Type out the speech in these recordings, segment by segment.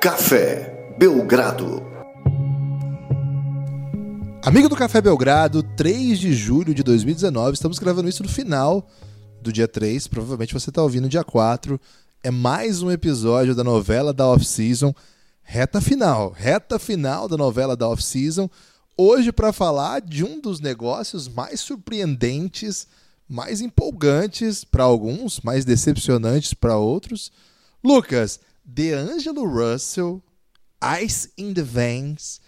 Café Belgrado. Amigo do Café Belgrado, 3 de julho de 2019, estamos gravando isso no final do dia 3, provavelmente você está ouvindo dia 4. É mais um episódio da novela da off-season, reta final, reta final da novela da off-season. Hoje para falar de um dos negócios mais surpreendentes, mais empolgantes para alguns, mais decepcionantes para outros. Lucas, DeAngelo Russell, Ice in the Veins,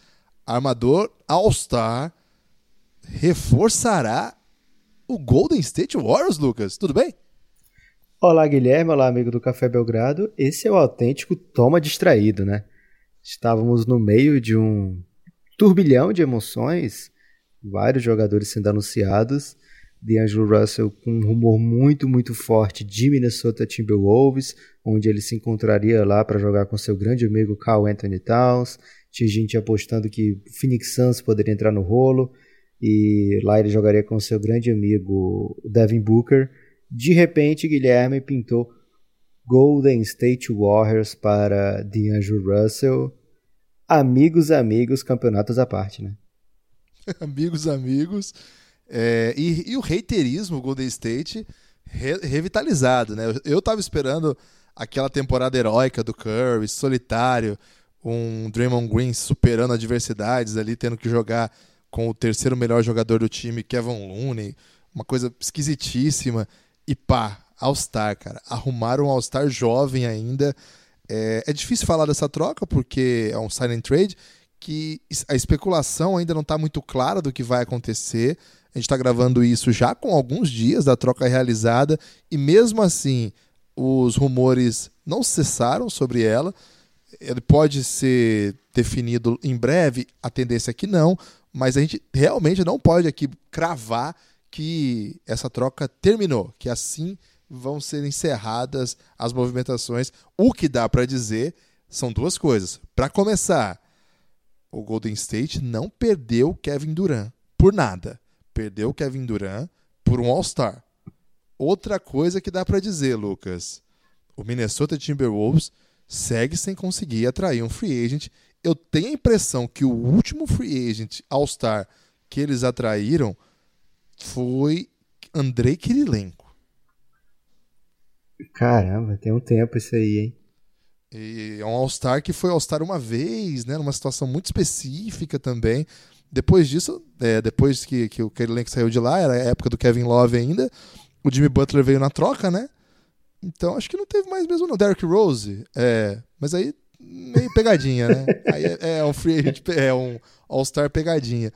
armador All-Star, reforçará o Golden State Warriors, Lucas. Tudo bem? Olá, Guilherme. Olá, amigo do Café Belgrado. Esse é o autêntico Toma Distraído, né? Estávamos no meio de um turbilhão de emoções, vários jogadores sendo anunciados, D'Angelo Russell com um rumor muito, muito forte de Minnesota Timberwolves, onde ele se encontraria lá para jogar com seu grande amigo Carl Anthony Towns. Tinha gente apostando que Phoenix Suns poderia entrar no rolo e lá ele jogaria com seu grande amigo Devin Booker. De repente, Guilherme pintou Golden State Warriors para D'Angelo Russell. Amigos, amigos, campeonatos à parte, né? amigos, amigos. É, e, e, o reiterismo Golden State re, revitalizado, né? Eu, eu tava esperando aquela temporada heróica do Curry, solitário, um Draymond Green superando adversidades ali, tendo que jogar com o terceiro melhor jogador do time, Kevin Looney, uma coisa esquisitíssima. E pá, All-Star, cara. Arrumaram um All-Star jovem ainda. É, é, difícil falar dessa troca, porque é um silent trade, que a especulação ainda não está muito clara do que vai acontecer. A gente está gravando isso já com alguns dias da troca realizada e mesmo assim os rumores não cessaram sobre ela. Ele pode ser definido em breve, a tendência é que não, mas a gente realmente não pode aqui cravar que essa troca terminou, que assim vão ser encerradas as movimentações. O que dá para dizer são duas coisas. Para começar, o Golden State não perdeu Kevin Durant por nada perdeu Kevin Durant por um All-Star. Outra coisa que dá para dizer, Lucas, o Minnesota Timberwolves segue sem conseguir atrair um free agent. Eu tenho a impressão que o último free agent All-Star que eles atraíram foi Andrei Kirilenko. Caramba, tem um tempo isso aí, hein? E é um All-Star que foi All-Star uma vez, né? Numa situação muito específica também. Depois disso, é, depois que, que o Kelly Link saiu de lá, era a época do Kevin Love ainda, o Jimmy Butler veio na troca, né? Então acho que não teve mais mesmo não. Derrick Rose, é, mas aí meio pegadinha, né? aí é, é um free agent, é um All-Star pegadinha.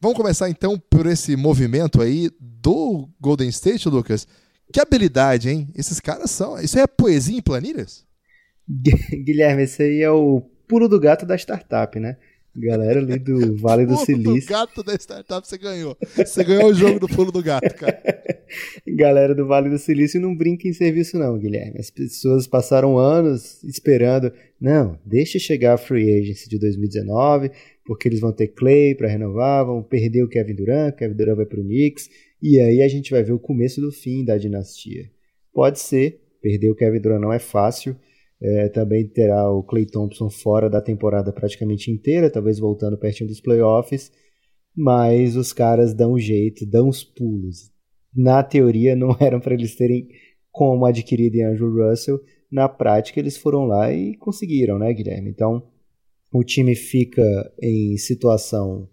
Vamos começar então por esse movimento aí do Golden State, Lucas. Que habilidade, hein? Esses caras são. Isso é poesia em planilhas? Guilherme, esse aí é o pulo do gato da startup, né? Galera ali do Vale do Silício. do gato da startup você ganhou. Você ganhou o jogo do pulo do gato, cara. Galera do Vale do Silício não brinca em serviço não, Guilherme. As pessoas passaram anos esperando. Não, deixa chegar a free agency de 2019, porque eles vão ter Clay para renovar, vão perder o Kevin Durant, Kevin Durant vai pro Knicks, e aí a gente vai ver o começo do fim da dinastia. Pode ser, perder o Kevin Durant não é fácil, é, também terá o Clay Thompson fora da temporada praticamente inteira, talvez voltando pertinho dos playoffs. Mas os caras dão jeito, dão os pulos. Na teoria, não eram para eles terem como adquirir Andrew Russell. Na prática, eles foram lá e conseguiram, né, Guilherme? Então, o time fica em situação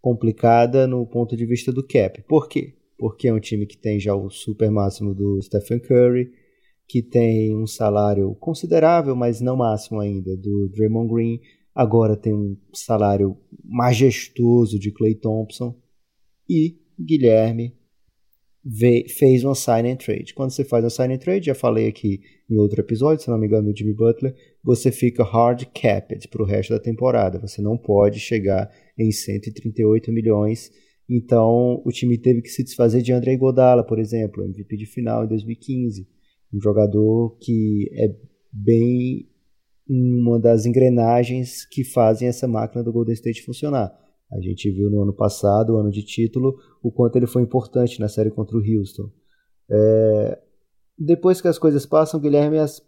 complicada no ponto de vista do cap. Por quê? Porque é um time que tem já o super máximo do Stephen Curry, que tem um salário considerável, mas não máximo ainda, do Draymond Green. Agora tem um salário majestoso de Clay Thompson. E Guilherme fez um sign and trade. Quando você faz um sign and trade, já falei aqui em outro episódio, se não me engano, do Jimmy Butler, você fica hard capped para o resto da temporada. Você não pode chegar em 138 milhões. Então, o time teve que se desfazer de André Godala, por exemplo, MVP de final em 2015 um jogador que é bem uma das engrenagens que fazem essa máquina do Golden State funcionar. A gente viu no ano passado, ano de título, o quanto ele foi importante na série contra o Houston. É... Depois que as coisas passam, Guilherme, as...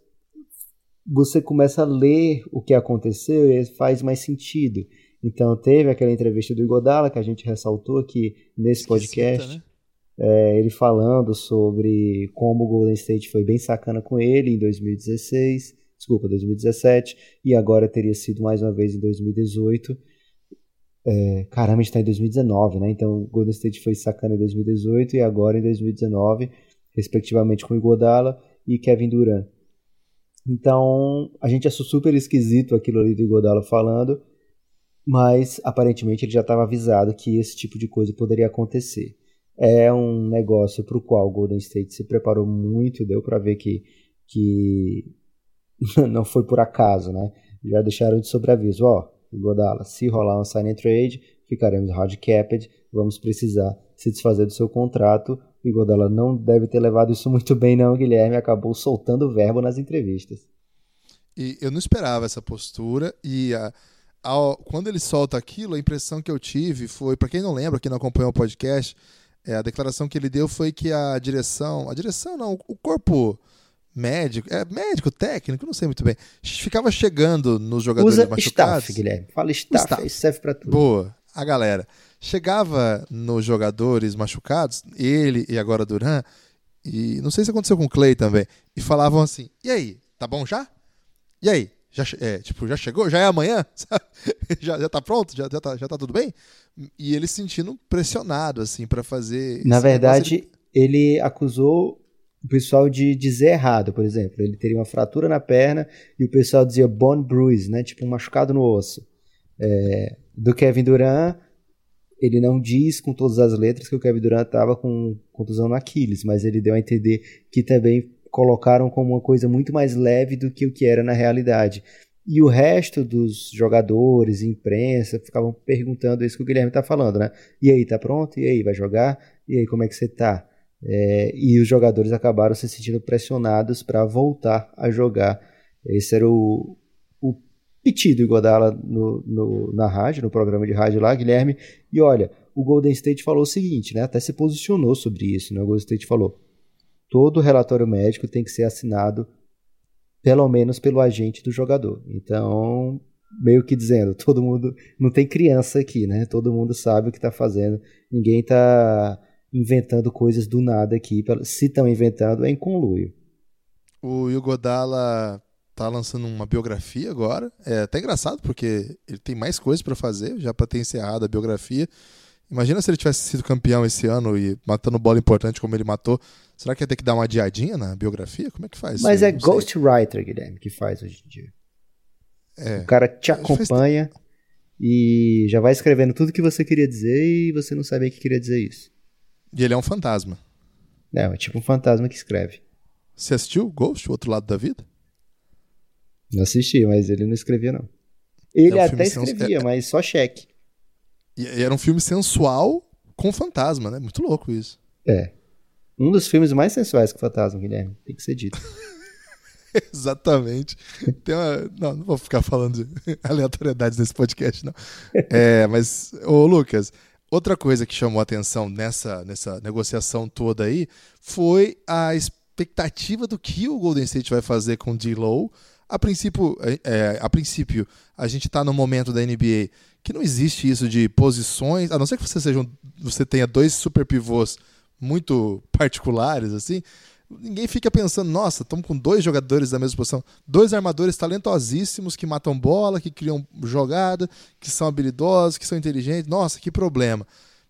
você começa a ler o que aconteceu e faz mais sentido. Então teve aquela entrevista do Igodala que a gente ressaltou aqui nesse podcast. Né? É, ele falando sobre como o Golden State foi bem sacana com ele em 2016, desculpa, 2017, e agora teria sido mais uma vez em 2018. É, caramba, a gente está em 2019, né? Então o Golden State foi sacana em 2018 e agora em 2019, respectivamente com o Igodala e Kevin Durant. Então a gente achou super esquisito aquilo ali do Igodala falando, mas aparentemente ele já estava avisado que esse tipo de coisa poderia acontecer. É um negócio para o qual o Golden State se preparou muito, deu para ver que, que não foi por acaso, né? Já deixaram de sobreaviso, ó, Godala, se rolar um sign and trade, ficaremos hard capped, vamos precisar se desfazer do seu contrato. O Igodala não deve ter levado isso muito bem, não, Guilherme. Acabou soltando o verbo nas entrevistas. E eu não esperava essa postura e a, quando ele solta aquilo, a impressão que eu tive foi, para quem não lembra, quem não acompanhou o podcast, é, a declaração que ele deu foi que a direção, a direção não, o corpo médico, é médico, técnico, não sei muito bem, ficava chegando nos jogadores Usa machucados. Staff, Guilherme. Fala staff, staff. isso serve para tudo. Boa, a galera. Chegava nos jogadores machucados, ele e agora Duran, e não sei se aconteceu com o Clay também, e falavam assim: "E aí, tá bom já? E aí, já, é, tipo, já chegou? Já é amanhã? já, já tá pronto? Já, já, tá, já tá tudo bem? E ele se sentindo pressionado, assim, para fazer. Na verdade, ele... ele acusou o pessoal de dizer errado, por exemplo. Ele teria uma fratura na perna e o pessoal dizia bone bruise, né? Tipo um machucado no osso. É, do Kevin Durant, ele não diz com todas as letras que o Kevin Durant estava com contusão no Aquiles, mas ele deu a entender que também colocaram como uma coisa muito mais leve do que o que era na realidade. E o resto dos jogadores, imprensa, ficavam perguntando isso que o Guilherme está falando, né? E aí, tá pronto? E aí, vai jogar? E aí, como é que você tá? É, e os jogadores acabaram se sentindo pressionados para voltar a jogar. Esse era o, o pedido Godala no, no, na rádio, no programa de rádio lá, Guilherme. E olha, o Golden State falou o seguinte, né? Até se posicionou sobre isso, né? O Golden State falou: todo relatório médico tem que ser assinado pelo menos pelo agente do jogador. Então, meio que dizendo, todo mundo não tem criança aqui, né? Todo mundo sabe o que está fazendo. Ninguém está inventando coisas do nada aqui. Se estão inventando, é em conluio. O Hugo Dalla tá lançando uma biografia agora. É até engraçado porque ele tem mais coisas para fazer, já para ter encerrado a biografia. Imagina se ele tivesse sido campeão esse ano e matando bola importante como ele matou. Será que ia ter que dar uma adiadinha na biografia? Como é que faz? Mas é ghostwriter, Guilherme, que faz hoje em dia. É. O cara te acompanha faz... e já vai escrevendo tudo que você queria dizer e você não sabia que queria dizer isso. E ele é um fantasma. É, é tipo um fantasma que escreve. Você assistiu Ghost, o outro lado da vida? Não assisti, mas ele não escrevia, não. Ele é um até escrevia, sens... mas só cheque. E era um filme sensual com fantasma, né? Muito louco isso. É. Um dos filmes mais sensuais que Fantasma, Guilherme. Tem que ser dito. Exatamente. Uma... Não, não vou ficar falando de aleatoriedades nesse podcast, não. É, mas, ô Lucas, outra coisa que chamou a atenção nessa, nessa negociação toda aí foi a expectativa do que o Golden State vai fazer com o D-Low. A princípio, é, é, a princípio, a gente está no momento da NBA que não existe isso de posições, a não ser que você seja um, você tenha dois super pivôs muito particulares assim, ninguém fica pensando, nossa, estamos com dois jogadores da mesma posição, dois armadores talentosíssimos que matam bola, que criam jogada, que são habilidosos, que são inteligentes. Nossa, que problema.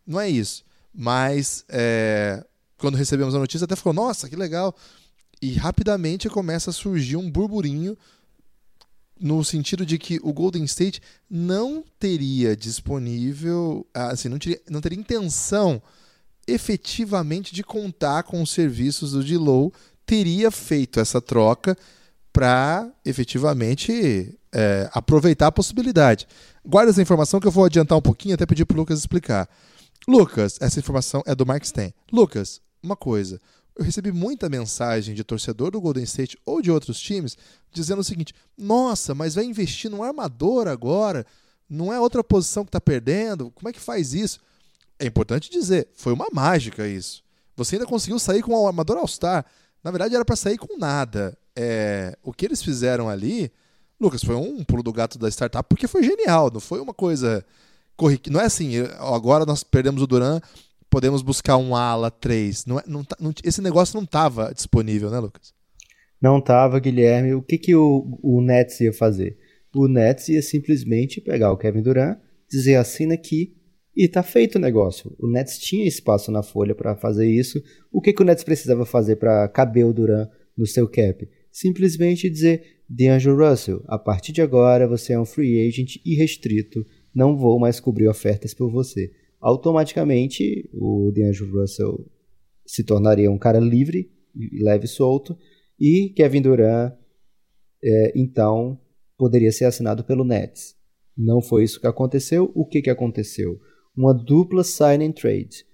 Não é isso. Mas é, quando recebemos a notícia, até falou, nossa, que legal. E rapidamente começa a surgir um burburinho no sentido de que o Golden State não teria disponível, assim, não teria, não teria intenção efetivamente de contar com os serviços do Dilow, teria feito essa troca para efetivamente é, aproveitar a possibilidade. Guarda essa informação que eu vou adiantar um pouquinho até pedir para o Lucas explicar. Lucas, essa informação é do Mark Stein. Lucas, uma coisa eu recebi muita mensagem de torcedor do Golden State ou de outros times dizendo o seguinte: nossa, mas vai investir num armador agora? Não é outra posição que está perdendo? Como é que faz isso? É importante dizer, foi uma mágica isso. Você ainda conseguiu sair com o armador All-Star. Na verdade, era para sair com nada. é, o que eles fizeram ali, Lucas, foi um pulo do gato da startup porque foi genial, não foi uma coisa. Não é assim, agora nós perdemos o Duran, podemos buscar um ala 3. Não, é, não, tá, não, esse negócio não estava disponível, né, Lucas? Não estava, Guilherme. O que, que o, o Nets ia fazer? O Nets ia simplesmente pegar o Kevin Durant, dizer assina aqui e tá feito o negócio. O Nets tinha espaço na folha para fazer isso. O que, que o Nets precisava fazer para caber o Durant no seu cap? Simplesmente dizer, DeAngelo Russell, a partir de agora você é um free agent irrestrito, não vou mais cobrir ofertas por você. Automaticamente, o DeAngelo Russell se tornaria um cara livre, leve e solto, e Kevin Durant, é, então, poderia ser assinado pelo Nets. Não foi isso que aconteceu. O que, que aconteceu? uma dupla sign and trade.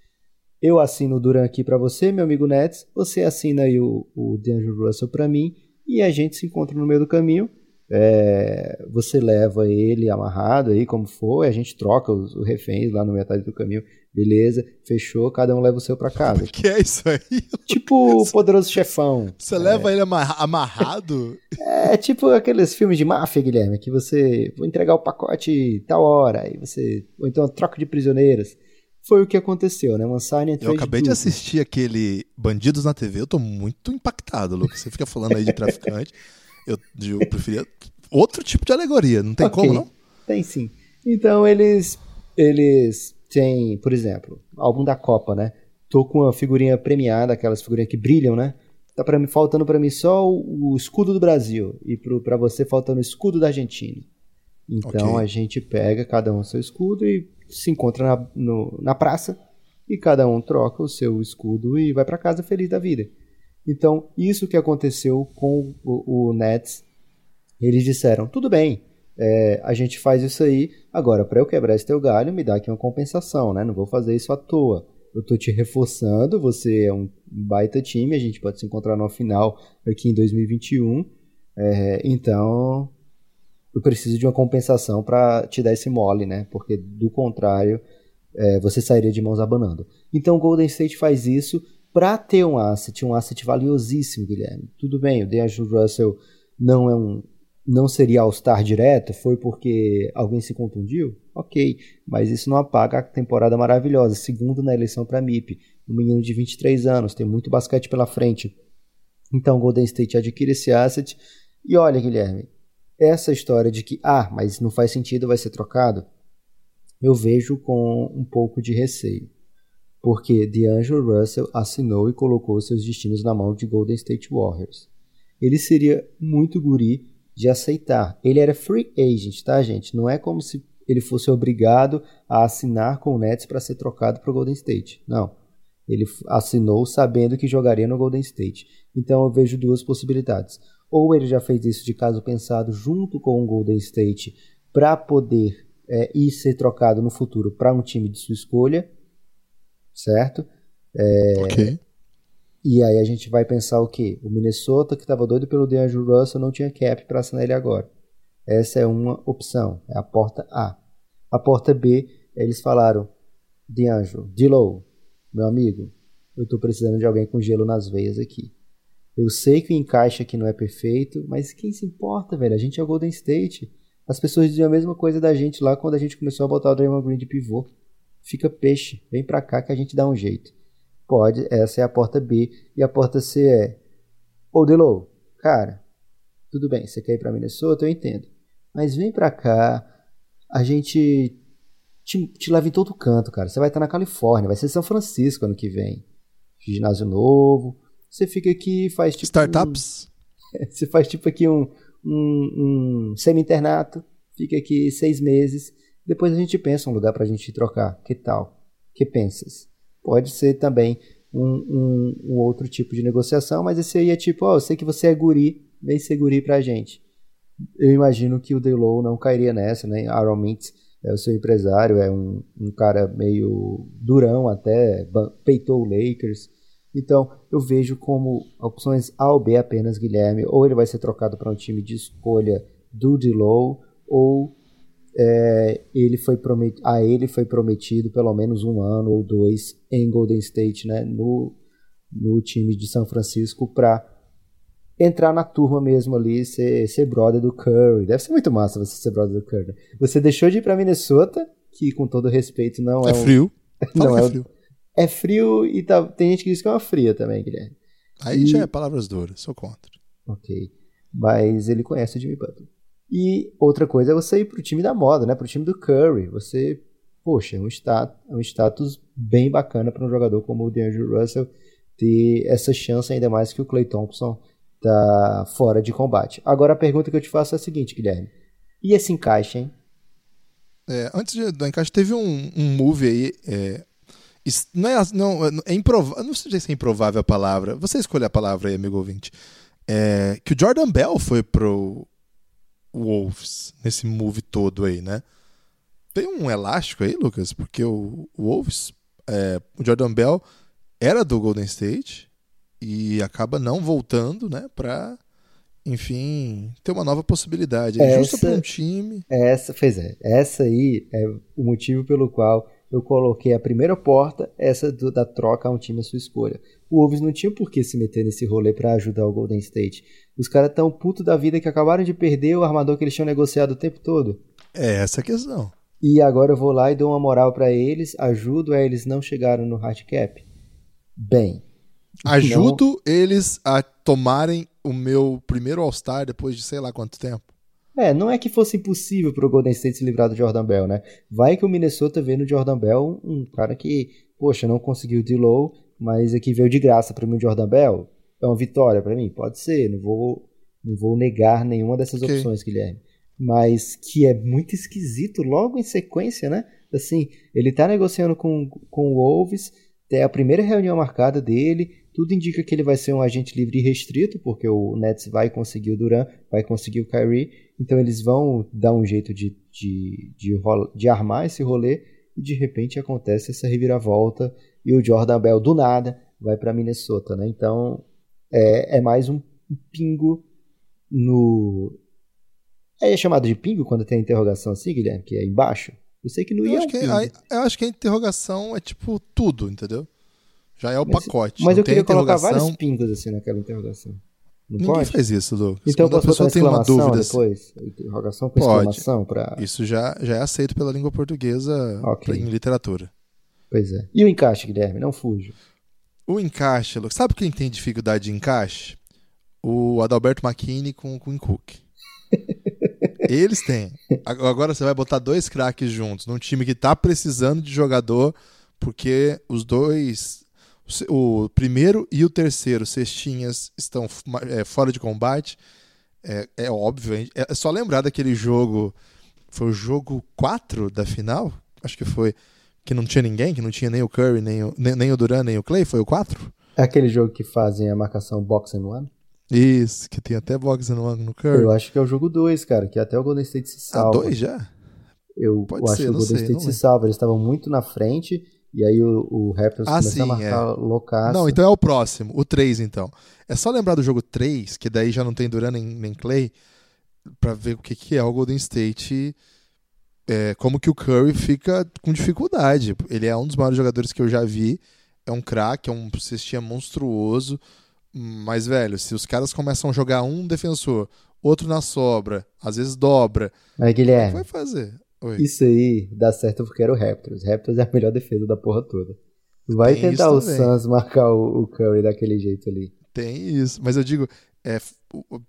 Eu assino o Duran aqui para você, meu amigo Nets, você assina aí o, o DeAngelo Russell para mim e a gente se encontra no meio do caminho. É, você leva ele amarrado aí, como for, e a gente troca os, os reféns lá no metade do caminho. Beleza, fechou, cada um leva o seu para casa. O que é isso aí? Tipo o poderoso chefão. Você é. leva ele amarrado? É tipo aqueles filmes de máfia, Guilherme, que você vou entregar o pacote tal hora, e você. Ou então troca de prisioneiros. Foi o que aconteceu, né? Sign Eu acabei de assistir aquele Bandidos na TV, eu tô muito impactado, Lucas. Você fica falando aí de traficante. Eu, eu preferia outro tipo de alegoria, não tem okay. como, não? Tem sim. Então eles eles têm, por exemplo, álbum da Copa, né? Tô com uma figurinha premiada, aquelas figurinhas que brilham, né? Tá para mim faltando para mim só o, o, escudo do Brasil e para você faltando o escudo da Argentina. Então okay. a gente pega cada um seu escudo e se encontra na, no, na praça e cada um troca o seu escudo e vai para casa feliz da vida. Então, isso que aconteceu com o, o Nets, eles disseram: tudo bem, é, a gente faz isso aí, agora para eu quebrar esse teu galho, me dá aqui uma compensação, né? Não vou fazer isso à toa. Eu tô te reforçando, você é um baita time, a gente pode se encontrar no final aqui em 2021. É, então, eu preciso de uma compensação para te dar esse mole, né? Porque do contrário, é, você sairia de mãos abanando. Então, o Golden State faz isso para ter um asset, um asset valiosíssimo, Guilherme. Tudo bem, o DeAngelo Russell não é um não seria All-Star direto, foi porque alguém se contundiu? Ok, mas isso não apaga a temporada maravilhosa, segundo na eleição para MIP. Um menino de 23 anos, tem muito basquete pela frente. Então Golden State adquire esse asset. E olha, Guilherme, essa história de que, ah, mas não faz sentido, vai ser trocado, eu vejo com um pouco de receio porque DeAngelo Russell assinou e colocou seus destinos na mão de Golden State Warriors. Ele seria muito guri de aceitar. Ele era free agent, tá, gente? Não é como se ele fosse obrigado a assinar com o Nets para ser trocado para o Golden State. Não. Ele assinou sabendo que jogaria no Golden State. Então eu vejo duas possibilidades. Ou ele já fez isso de caso pensado junto com o Golden State para poder é, ir ser trocado no futuro para um time de sua escolha, certo? É, ok. E aí a gente vai pensar o quê? O Minnesota, que estava doido pelo DeAngelo Russell, não tinha cap para assinar ele agora. Essa é uma opção, é a porta A. A porta B, eles falaram, DeAngelo, Dilow, meu amigo, eu estou precisando de alguém com gelo nas veias aqui. Eu sei que o encaixe aqui não é perfeito, mas quem se importa, velho? A gente é o Golden State. As pessoas diziam a mesma coisa da gente lá quando a gente começou a botar o Draymond Green de pivô fica peixe, vem pra cá que a gente dá um jeito. Pode, essa é a porta B. E a porta C é: Ô Delo, cara, tudo bem, você quer ir pra Minnesota, eu entendo. Mas vem pra cá, a gente te, te leva em todo canto, cara. Você vai estar na Califórnia, vai ser São Francisco ano que vem. Ginásio novo. Você fica aqui faz tipo. Startups? Um, você faz tipo aqui um, um, um semi-internato, fica aqui seis meses depois a gente pensa um lugar para a gente trocar. Que tal? Que pensas? Pode ser também um, um, um, outro tipo de negociação, mas esse aí é tipo, ó, oh, eu sei que você é guri, vem ser guri pra gente. Eu imagino que o Delow não cairia nessa, né? Aaron Mintz é o seu empresário, é um, um cara meio durão até, peitou o Lakers. Então, eu vejo como opções A ou B apenas, Guilherme. Ou ele vai ser trocado para um time de escolha do Delow, ou é, ele foi promet... a ele foi prometido pelo menos um ano ou dois em Golden State, né, no, no time de São Francisco, para entrar na turma mesmo ali, ser, ser brother do Curry. Deve ser muito massa você ser brother do Curry. Você deixou de ir pra Minnesota, que com todo respeito não é. É frio. Não Fala é, é frio. é frio e tá- tem gente que diz que é uma fria também, Guilherme. Aí E- já é palavras duras, sou contra. Ok. Mas ele conhece o Jimmy Butler. E outra coisa é você ir pro time da moda, né? Pro time do Curry. Você, poxa, é um status, é um status bem bacana para um jogador como o DeAndre Russell ter essa chance, ainda mais que o Clay Thompson tá fora de combate. Agora a pergunta que eu te faço é a seguinte, Guilherme. E esse encaixe, hein? É, antes do encaixe, teve um, um move aí. É, não é, não, é improvável. Não sei se é improvável a palavra. Você escolhe a palavra aí, amigo ouvinte. É, que o Jordan Bell foi pro Wolves nesse move todo aí, né? Tem um elástico aí, Lucas, porque o, o Wolves, é, o Jordan Bell era do Golden State e acaba não voltando, né? Pra, enfim, ter uma nova possibilidade. É justo para um time. Essa, pois é, essa aí é o motivo pelo qual eu coloquei a primeira porta, essa do- da troca a um time à sua escolha. O Wolves não tinha por que se meter nesse rolê pra ajudar o Golden State. Os caras tão puto da vida que acabaram de perder o armador que eles tinham negociado o tempo todo. É essa a questão. E agora eu vou lá e dou uma moral pra eles, ajudo a eles não chegarem no hard cap. Bem, Ajudo eles a tomarem o meu primeiro All-Star depois de sei lá quanto tempo. É, não é que fosse impossível pro Golden State se livrar do Jordan Bell, né? Vai que o Minnesota vê no Jordan Bell um cara que, poxa, não conseguiu de low, mas aqui veio de graça para mim o Jordan Bell. É uma vitória para mim? Pode ser, não vou, não vou negar nenhuma dessas Ok. opções, Guilherme. Mas que é muito esquisito logo em sequência, né? Assim, ele tá negociando com, com o Wolves, é a primeira reunião marcada dele, tudo indica que ele vai ser um agente livre e restrito, porque o Nets vai conseguir o Duran, vai conseguir o Kyrie, então eles vão dar um jeito de, de, de, de armar esse rolê e de repente acontece essa reviravolta e o Jordan Bell do nada vai para Minnesota, né? Então é, é mais um pingo no é chamado de pingo quando tem a interrogação assim, Guilherme, que é embaixo. Eu sei que no Eu I é acho, um que, a, eu acho que a interrogação é tipo tudo, entendeu? Já é o Mas- pacote. Mas Não eu queria colocar vários pingos assim naquela interrogação. Não Ninguém pode? faz isso, Lucas. Então Quando a pessoa tem uma dúvida, assim, depois? Interrogação com Pode. exclamação pra... isso já, já é aceito pela língua portuguesa Ok. pra- em literatura. Pois é. E o encaixe, Guilherme? Não fujo. O encaixe. Sabe quem tem dificuldade de encaixe? O Adalberto McKinney com, com o Cook. Eles têm. Ag- Agora você vai botar dois craques juntos num time que tá precisando de jogador, porque os dois. o primeiro e o terceiro cestinhas estão é, fora de combate. É, é óbvio. hein? É só lembrar daquele jogo. Foi o jogo 4 da final? Acho que foi. Que não tinha ninguém, que não tinha nem o Curry, nem o, nem, nem o Duran, nem o Clay. Foi o 4? É aquele jogo que fazem a marcação box and one? Isso, que tem até box and one no Curry. Eu acho que é o jogo 2, cara, que até o Golden State se Ah, salva. dois já? Eu, Pode eu acho ser, que o Golden sei, State se salva. Eles estavam muito na frente, e aí o, o Raptors Ah, começou sim, a marcar loucaço. Não, então é o próximo, o 3 então. É só lembrar do jogo 3, que daí já não tem Duran nem, nem Clay, pra ver o que, que é o Golden State, é, como que o Curry fica com dificuldade. Ele é um dos maiores jogadores que eu já vi, é um craque, é um cestinha monstruoso, mas, velho, se os caras começam a jogar um defensor, outro na sobra, às vezes dobra, Mas, Guilherme, vai fazer? Oi. isso aí dá certo porque era o Raptors. Raptors é a melhor defesa da porra toda. Vai Tem tentar o. Suns marcar o, o Curry daquele jeito ali. Tem isso, mas eu digo, é,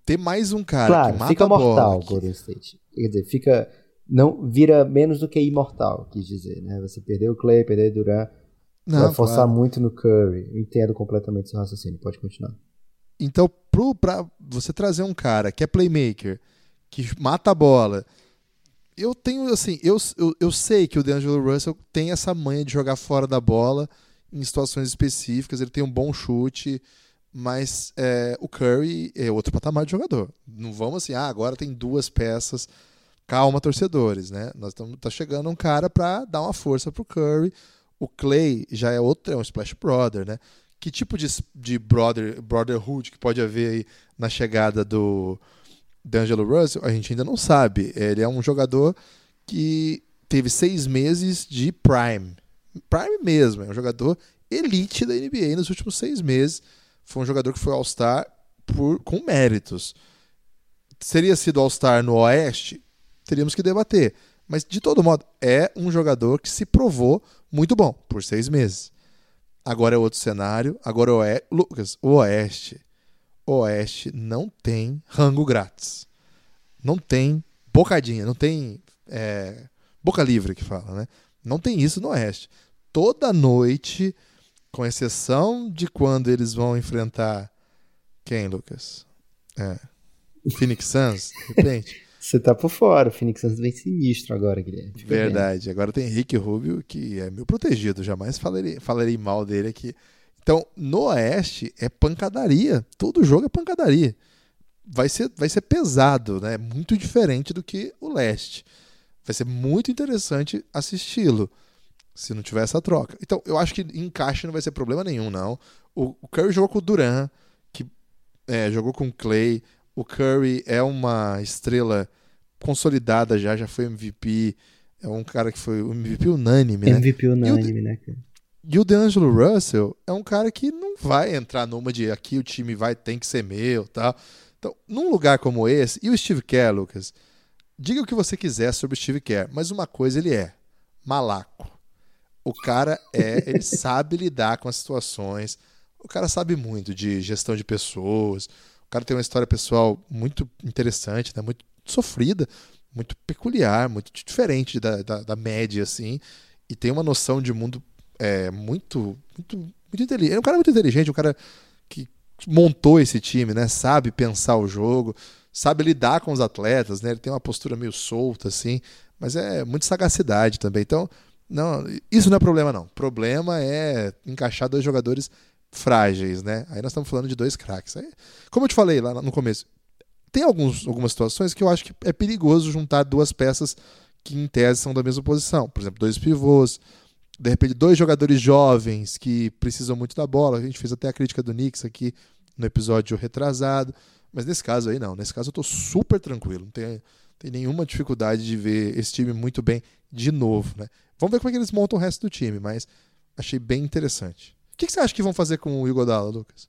ter mais um cara claro, que mata fica a bola, mortal o que- Golden State. Quer dizer, fica. Não vira menos do que imortal, quis dizer, né? Você perdeu o Clay, perdeu o Durant, Não, vai forçar claro. muito no Curry. Eu entendo completamente seu raciocínio, pode continuar. Então, pro, pra você trazer um cara que é playmaker, que mata a bola, eu tenho, assim, eu, eu, eu sei que o DeAngelo Russell tem essa manha de jogar fora da bola em situações específicas, ele tem um bom chute, mas é, o Curry é outro patamar de jogador. Não vamos assim, ah, agora tem duas peças. Calma, torcedores, né? Nós estamos tá chegando um cara para dar uma força pro Curry. O Clay já é outro, é um splash brother, né? Que tipo de, de brother, brotherhood que pode haver aí na chegada do D'Angelo Russell? A gente ainda não sabe. Ele é um jogador que teve seis meses de prime. Prime mesmo, é um jogador elite da NBA nos últimos seis meses. Foi um jogador que foi All-Star, por, com méritos. Seria sido All-Star no Oeste? Teríamos que debater. Mas, de todo modo, é um jogador que se provou muito bom por seis meses. Agora é outro cenário. Agora Oeste. Lucas, o Oeste. O Oeste não tem rango grátis. Não tem bocadinha, não tem. É, boca livre que fala, né? Não tem isso no Oeste. Toda noite, com exceção de quando eles vão enfrentar. Quem, Lucas? É. Phoenix Suns, de repente. Você tá por fora, o Phoenix Suns vem sinistro agora, Guilherme. Fica Verdade. Bem. Agora tem Henrique Rubio, que é meu protegido, jamais falarei, falarei mal dele aqui. Então, no Oeste é pancadaria. Todo jogo é pancadaria. Vai ser, vai ser pesado, né? Muito diferente do que o Leste. Vai ser muito interessante assisti-lo, se não tiver essa troca. Então, eu acho que encaixe não vai ser problema nenhum, não. O, o Curry jogou com o Duran, que é, jogou com o Clay. O Curry é uma estrela consolidada já, já foi MVP. É um cara que foi MVP unânime, né? MVP unânime, né, cara? E o DeAngelo Russell é um cara que não vai entrar numa de aqui o time vai tem que ser meu, tal. Então, num lugar como esse, e o Steve Kerr, Lucas, diga o que você quiser sobre o Steve Kerr, mas uma coisa ele é, malaco. O cara é, ele sabe lidar com as situações. O cara sabe muito de gestão de pessoas, o cara tem uma história pessoal muito interessante, né? muito sofrida, muito peculiar, muito diferente da, da, da média, assim. E tem uma noção de mundo é, muito, muito, muito inteligente. É um cara muito inteligente, um cara que montou esse time, né? Sabe pensar o jogo, sabe lidar com os atletas, né? Ele tem uma postura meio solta, assim, mas é muito sagacidade também. Então, não, isso não é problema, não. Problema é encaixar dois jogadores frágeis, né? Aí nós estamos falando de dois craques. Como eu te falei lá no começo, tem alguns, algumas situações que eu acho que é perigoso juntar duas peças que em tese são da mesma posição. Por exemplo, dois pivôs, de repente dois jogadores jovens que precisam muito da bola. A gente fez até a crítica do Knicks aqui no episódio retrasado. Mas nesse caso aí não. Nesse caso eu estou super tranquilo. Não tem, tem nenhuma dificuldade de ver esse time muito bem de novo. Né? Vamos ver como é que eles montam o resto do time, mas achei bem interessante que, que você acha que vão fazer com o Igodala, Lucas?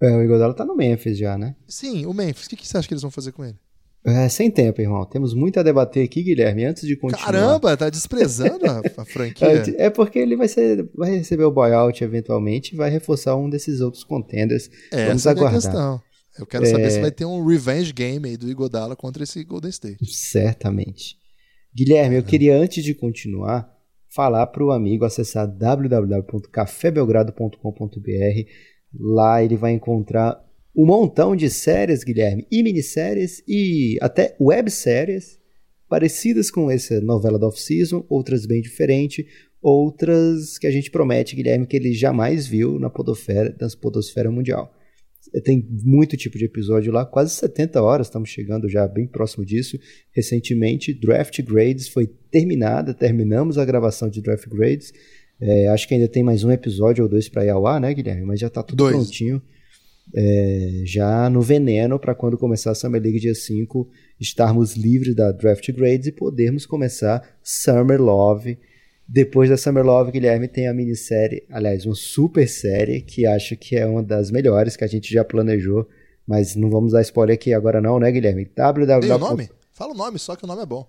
É, o Igodala tá no Memphis já, né? Sim, o Memphis. O que, que você acha que eles vão fazer com ele? É, sem tempo, irmão. Temos muito a debater aqui, Guilherme, antes de continuar. Caramba, tá desprezando a, a franquia. É, é, porque ele vai, ser, vai receber o buyout eventualmente e vai reforçar um desses outros contenders. É, Vamos essa aguardar. É a questão. Eu quero é... saber se vai ter um revenge game aí do Igodala contra esse Golden State. Certamente. Guilherme, eu queria, antes de continuar, falar para o amigo acessar www.cafébelgrado.com.br. Lá ele vai encontrar um montão de séries, Guilherme, e minisséries e até webséries parecidas com essa novela da off-season, outras bem diferentes, outras que a gente promete, Guilherme, que ele jamais viu na podosfera, na podosfera mundial. Tem muito tipo de episódio lá, quase 70 horas, estamos chegando já bem próximo disso. Recentemente, Draft Grades foi terminada, terminamos a gravação de Draft Grades. É, acho que ainda tem mais um episódio ou dois para ir ao ar, né, Guilherme? Mas já está tudo dois. prontinho. É, já no veneno para quando começar a Summer League dia 5, estarmos livres da Draft Grades e podermos começar Summer Love depois da Summer Love, Guilherme tem a minissérie, aliás, uma super série, que acho que é uma das melhores que a gente já planejou, mas não vamos dar spoiler aqui agora não, né, Guilherme? www. Tem o nome? Fala o nome, só que o nome é bom.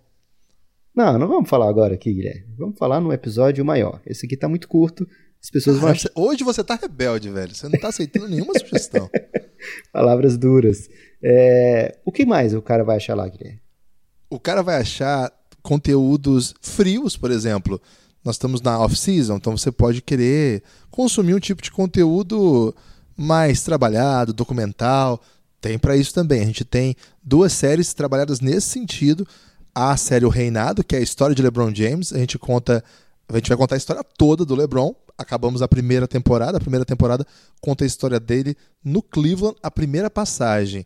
Não, não vamos falar agora aqui, Guilherme. Vamos falar num episódio maior. Esse aqui tá muito curto, as pessoas vão achar... Hoje você tá rebelde, velho. Você não tá aceitando nenhuma sugestão. Palavras duras. É... O que mais o cara vai achar lá, Guilherme? O cara vai achar conteúdos frios, por exemplo nós estamos na off-season, então você pode querer consumir um tipo de conteúdo mais trabalhado, documental. Tem para isso também. A gente tem duas séries trabalhadas nesse sentido. A série O Reinado, que é a história de LeBron James. A gente conta, a gente vai contar a história toda do LeBron. Acabamos a primeira temporada. A primeira temporada conta a história dele no Cleveland, a primeira passagem.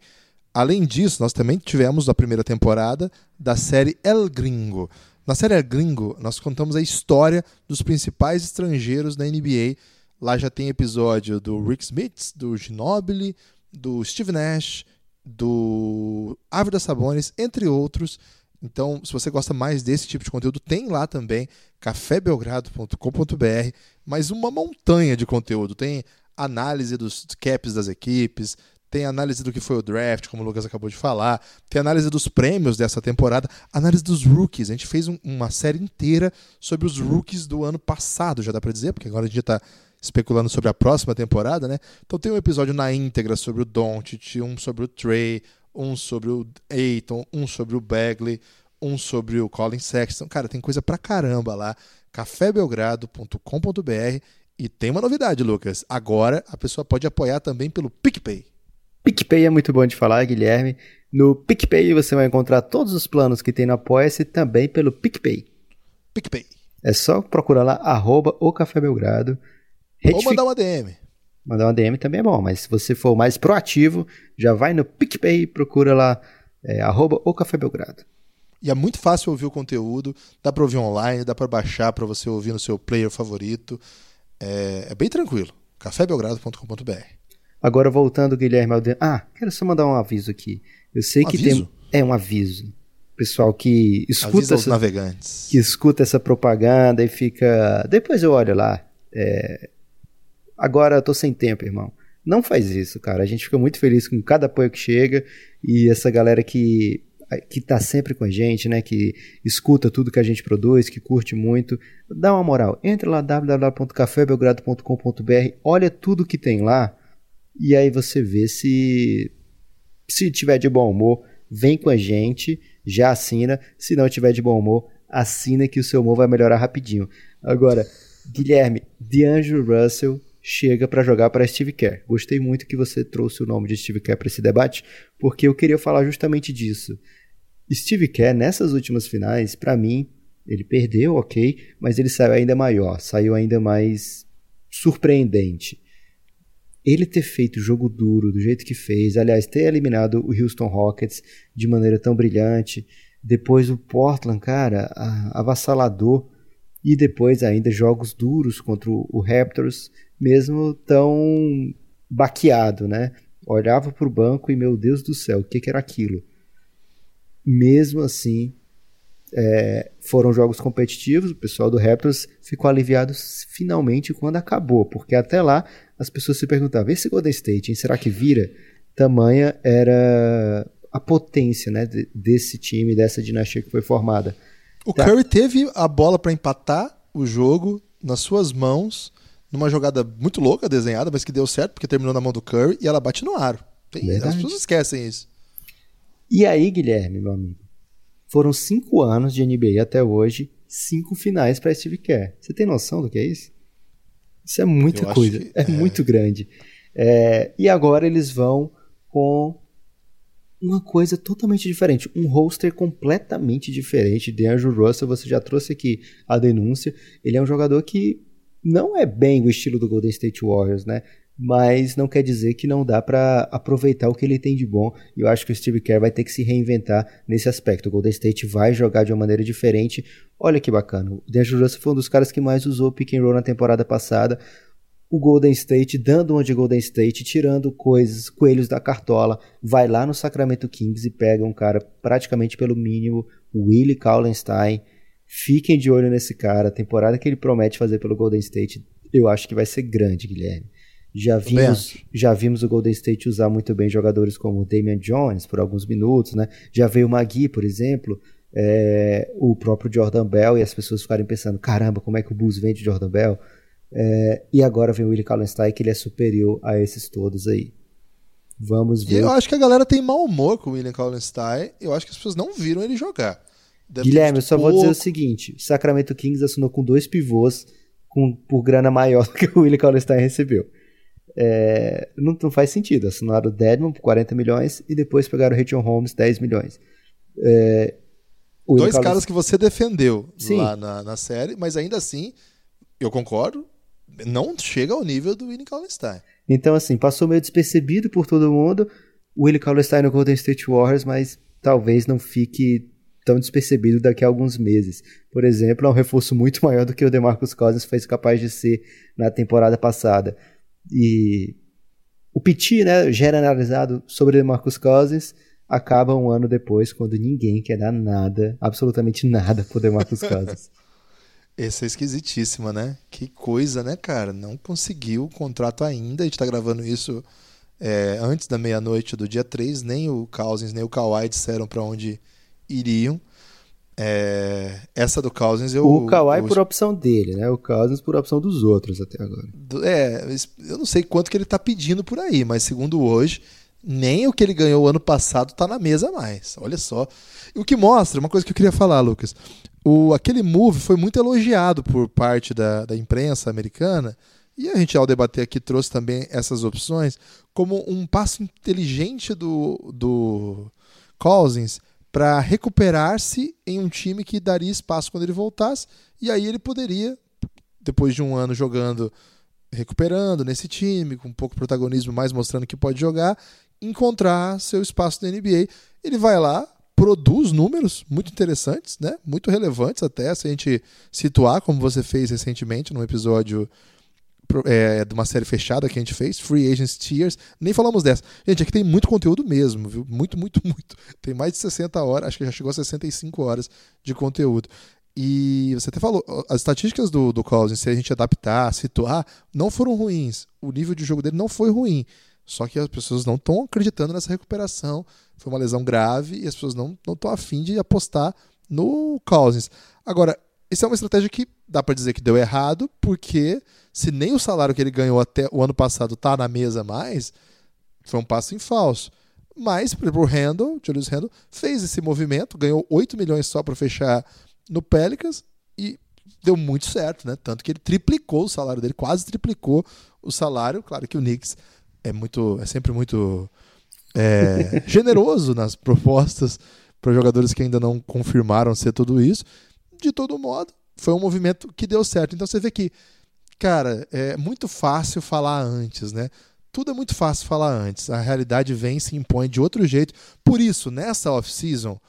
Além disso, nós também tivemos a primeira temporada da série El Gringo. Na série Gringo, nós contamos a história dos principais estrangeiros da NBA. Lá já tem episódio do Rick Smith, do Ginobili, do Steve Nash, do Ávila Sabonis, entre outros. Então, se você gosta mais desse tipo de conteúdo, tem lá também cafébelgrado.com.br, mais uma montanha de conteúdo. Tem análise dos caps das equipes, tem análise do que foi o draft, como o Lucas acabou de falar, tem análise dos prêmios dessa temporada, análise dos rookies. A gente fez um, uma série inteira sobre os rookies do ano passado, já dá para dizer, porque agora a gente está especulando sobre a próxima temporada, né? Então tem um episódio na íntegra sobre o Doncic, um sobre o Trey, um sobre o Aiton, um sobre o Bagley, um sobre o Colin Sexton. Cara, tem coisa pra caramba lá. cafébelgrado.com.br e tem uma novidade, Lucas. Agora a pessoa pode apoiar também pelo PicPay. PicPay é muito bom de falar, Guilherme. No PicPay você vai encontrar todos os planos que tem no Apoia-se também pelo PicPay. PicPay. É só procurar lá, arroba o Café Belgrado. Retific... Ou mandar uma DM. Mandar uma DM também é bom, mas se você for mais proativo, já vai no PicPay e procura lá, é, arroba o Café Belgrado. E é muito fácil ouvir o conteúdo, dá para ouvir online, dá para baixar para você ouvir no seu player favorito. É, é bem tranquilo. cafébelgrado.com.br. Agora voltando, Guilherme Alden. Ah, quero só mandar um aviso aqui. Eu sei um que aviso? tem. É um aviso. Pessoal que escuta. essa, navegantes. Que escuta essa propaganda e fica. Depois eu olho lá. É... Agora eu tô sem tempo, irmão. Não faz isso, cara. A gente fica muito feliz com cada apoio que chega e essa galera que que está sempre com a gente, né, que escuta tudo que a gente produz, que curte muito, dá uma moral. Entra lá www.cafébelgrado.com.br, olha tudo que tem lá e aí você vê se se tiver de bom humor, vem com a gente, já assina. Se não tiver de bom humor, assina que o seu humor vai melhorar rapidinho. Agora, Guilherme, DeAngelo Russell chega para jogar para Steve Kerr. Gostei muito que você trouxe o nome de Steve Kerr para esse debate, porque eu queria falar justamente disso. Steve Kerr, nessas últimas finais, para mim, ele perdeu, ok, mas ele saiu ainda maior, saiu ainda mais surpreendente. Ele ter feito o jogo duro do jeito que fez, aliás, ter eliminado o Houston Rockets de maneira tão brilhante, depois o Portland, cara, avassalador, e depois ainda jogos duros contra o Raptors, mesmo tão baqueado, né? Olhava para o banco e, meu Deus do céu, o que, que era aquilo? mesmo assim, é, foram jogos competitivos. O pessoal do Raptors ficou aliviado finalmente quando acabou, porque até lá as pessoas se perguntavam: esse Golden State, hein, será que vira? Tamanha era a potência né, desse time, dessa dinastia que foi formada. O tá. Curry teve a bola para empatar o jogo nas suas mãos, numa jogada muito louca, desenhada, mas que deu certo, porque terminou na mão do Curry e ela bate no aro. Tem, as pessoas esquecem isso. E aí, Guilherme, meu amigo, foram cinco anos de NBA até hoje, cinco finais para Steve Kerr. Você tem noção do que é isso? Isso é muita Eu coisa, que, é, é, muito grande. É, e agora eles vão com uma coisa totalmente diferente, um roster completamente diferente. De Andrew Russell, você já trouxe aqui a denúncia. Ele é um jogador que não é bem o estilo do Golden State Warriors, né? mas não quer dizer que não dá para aproveitar o que ele tem de bom. E eu acho que o Steve Kerr vai ter que se reinventar nesse aspecto. O Golden State vai jogar de uma maneira diferente. Olha que bacana. O D'Angelo Russell foi um dos caras que mais usou pick and roll na temporada passada. O Golden State dando uma de Golden State, tirando coisas, coelhos da cartola, vai lá no Sacramento Kings e pega um cara praticamente pelo mínimo, Willie Kallenstein. Fiquem de olho nesse cara. A temporada que ele promete fazer pelo Golden State, eu acho que vai ser grande, Guilherme. Já vimos, já vimos o Golden State usar muito bem jogadores como o Damian Jones por alguns minutos, né? Já veio o Magui, por exemplo, é, o próprio Jordan Bell, e as pessoas ficarem pensando: caramba, como é que o Bulls vende Jordan Bell? É, e agora vem o Willie Kallenstein, que ele é superior a esses todos aí. Vamos ver. E eu acho que a galera tem mau humor com o William Kallenstein. Eu acho que as pessoas não viram ele jogar. Deve Guilherme, eu só pouco. vou dizer o seguinte: Sacramento Kings assinou com dois pivôs com, por grana maior do que o Willie Kallenstein recebeu é, não, não, faz sentido. Assinaram o Deadman por 40 milhões e depois pegaram o Rachel Holmes 10 milhões. É, Dois caras que você defendeu Sim. lá na, na, série, mas ainda assim, eu concordo, não chega ao nível do Willie Kallenstein. Então, assim, passou meio despercebido por todo mundo. O Willie Kallenstein no Golden State Warriors, mas talvez não fique tão despercebido daqui a alguns meses. Por exemplo, é um reforço muito maior do que o DeMarcus Cousins foi capaz de ser na temporada passada. E o Piti, né, generalizado sobre Marcus Cousins, acaba um ano depois, quando ninguém quer dar nada, absolutamente nada por DeMarcus Cousins. Essa é esquisitíssima, né? Que coisa, né, cara? Não conseguiu o contrato ainda. A gente tá gravando isso É, antes da meia-noite do dia 3, nem o Cousins nem o Kawhi disseram para onde iriam. É, essa do Cousins eu. O Kawhi eu, por opção dele, né? O Cousins por opção dos outros até agora. É, eu não sei quanto que ele tá pedindo por aí, mas segundo hoje, nem o que ele ganhou ano passado tá na mesa mais. Olha só. O que mostra, uma coisa que eu queria falar, Lucas. O, aquele move foi muito elogiado por parte da, da imprensa americana, e a gente, ao debater aqui, trouxe também essas opções como um passo inteligente do, do Cousins para recuperar-se em um time que daria espaço quando ele voltasse, e aí ele poderia, depois de um ano jogando, recuperando nesse time, com um pouco de protagonismo, mais mostrando que pode jogar, encontrar seu espaço na NBA. Ele vai lá, produz números muito interessantes, né? muito relevantes até, se a gente situar, como você fez recentemente num episódio é, de uma série fechada que a gente fez, Free Agents Tears. Nem falamos dessa. Gente, aqui tem muito conteúdo mesmo, viu? Muito, muito, muito. Tem mais de 60 horas, acho que já chegou a 65 horas de conteúdo. E você até falou, as estatísticas do, do Cousins, se a gente adaptar, situar, não foram ruins. O nível de jogo dele não foi ruim. Só que as pessoas não estão acreditando nessa recuperação. Foi uma lesão grave e as pessoas não estão afim de apostar no Cousins. Agora, isso é uma estratégia que dá para dizer que deu errado, porque se nem o salário que ele ganhou até o ano passado está na mesa mais, foi um passo em falso. Mas, o Randall, Julius Randall, fez esse movimento, ganhou 8 milhões só para fechar no Pelicans e deu muito certo, né? Tanto que ele triplicou o salário dele, quase triplicou o salário. Claro que o Knicks é muito, é sempre muito é, generoso nas propostas para jogadores que ainda não confirmaram ser tudo isso de todo modo, foi um movimento que deu certo. Então você vê que, cara, é muito fácil falar antes, né? Tudo é muito fácil falar antes. A realidade vem se impõe de outro jeito. Por isso, nessa off-season,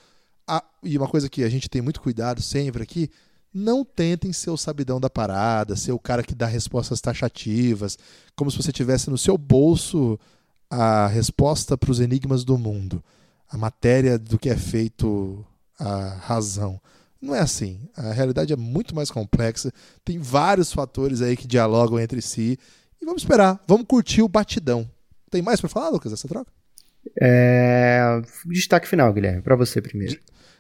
e uma coisa que a gente tem muito cuidado sempre aqui, não tentem ser o sabidão da parada, ser o cara que dá respostas taxativas, como se você tivesse no seu bolso a resposta para os enigmas do mundo, a matéria do que é feito a razão. Não é assim. A realidade é muito mais complexa. Tem vários fatores aí que dialogam entre si. E vamos esperar. Vamos curtir o batidão. Tem mais para falar, Lucas, dessa troca? É... Destaque final, Guilherme. Para você primeiro.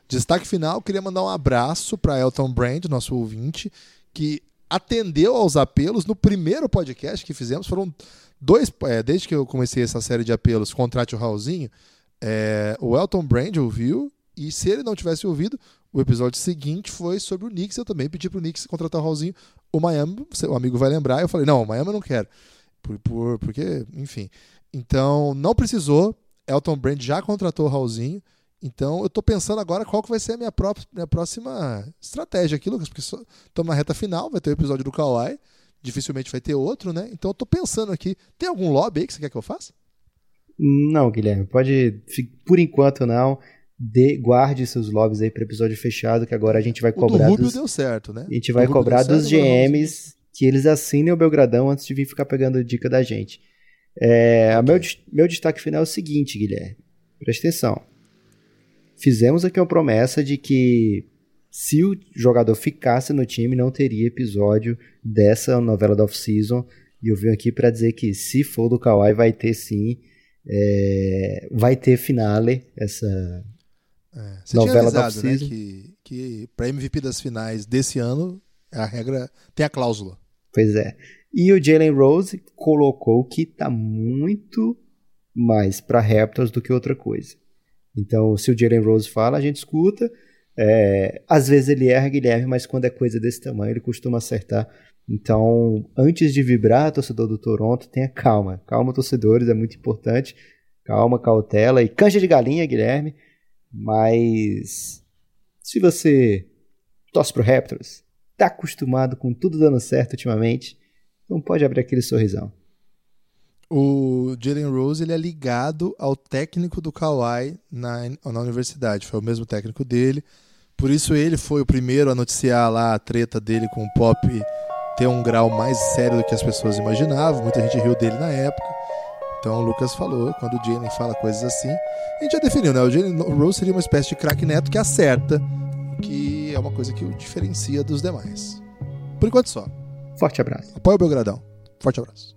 Destaque final, queria mandar um abraço para Elton Brand, nosso ouvinte, que atendeu aos apelos no primeiro podcast que fizemos. Foram dois, é, desde que eu comecei essa série de apelos, Contrate o Raulzinho, é, o Elton Brand ouviu, e se ele não tivesse ouvido, o episódio seguinte foi sobre o Knicks. Eu também pedi pro Knicks contratar o Raulzinho. O Miami, o amigo vai lembrar. Eu falei, não, o Miami eu não quero. Por, por, porque, enfim. Então, não precisou. Elton Brand já contratou o Raulzinho. Então, eu tô pensando agora qual que vai ser a minha, própria, minha próxima estratégia aqui, Lucas, porque estamos na reta final, vai ter o episódio do Kawhi, dificilmente vai ter outro, né? Então, eu tô pensando aqui, tem algum lobby aí que você quer que eu faça? Não, Guilherme, pode, por enquanto não de, guarde seus lobbies aí para episódio fechado, que agora a gente vai cobrar. O do Rubio dos, deu certo, né? A gente vai cobrar dos certo, GMs que eles assinem o Belgradão antes de vir ficar pegando dica da gente. É, okay. meu, meu destaque final é o seguinte, Guilherme. Presta atenção. Fizemos aqui uma promessa de que se o jogador ficasse no time, não teria episódio dessa novela da off-season. E eu vim aqui para dizer que se for do Kawhi, vai ter sim. É, vai ter finale essa, é, você novela tinha avisado, né, que, que para MVP das finais desse ano, a regra tem a cláusula. Pois é. E o Jalen Rose colocou que tá muito mais para Raptors do que outra coisa. Então, se o Jalen Rose fala, a gente escuta. É, às vezes ele erra, Guilherme, mas quando é coisa desse tamanho, ele costuma acertar. Então, antes de vibrar, torcedor do Toronto, tenha calma. Calma, torcedores, é muito importante. Calma, cautela e canja de galinha, Guilherme. Mas se você torce pro Raptors, tá acostumado com tudo dando certo ultimamente, não pode abrir aquele sorrisão. O Jalen Rose ele é ligado ao técnico do Kawhi na, na universidade. Foi o mesmo técnico dele. Por isso ele foi o primeiro a noticiar lá a treta dele com o Pop ter um grau mais sério do que as pessoas imaginavam. Muita gente riu dele na época. Então o Lucas falou, quando o Jalen fala coisas assim, a gente já definiu, né? O Jalen Rose seria uma espécie de craque neto que acerta, que é uma coisa que o diferencia dos demais. Por enquanto só. Forte abraço. Apoia o Belgradão. Forte abraço.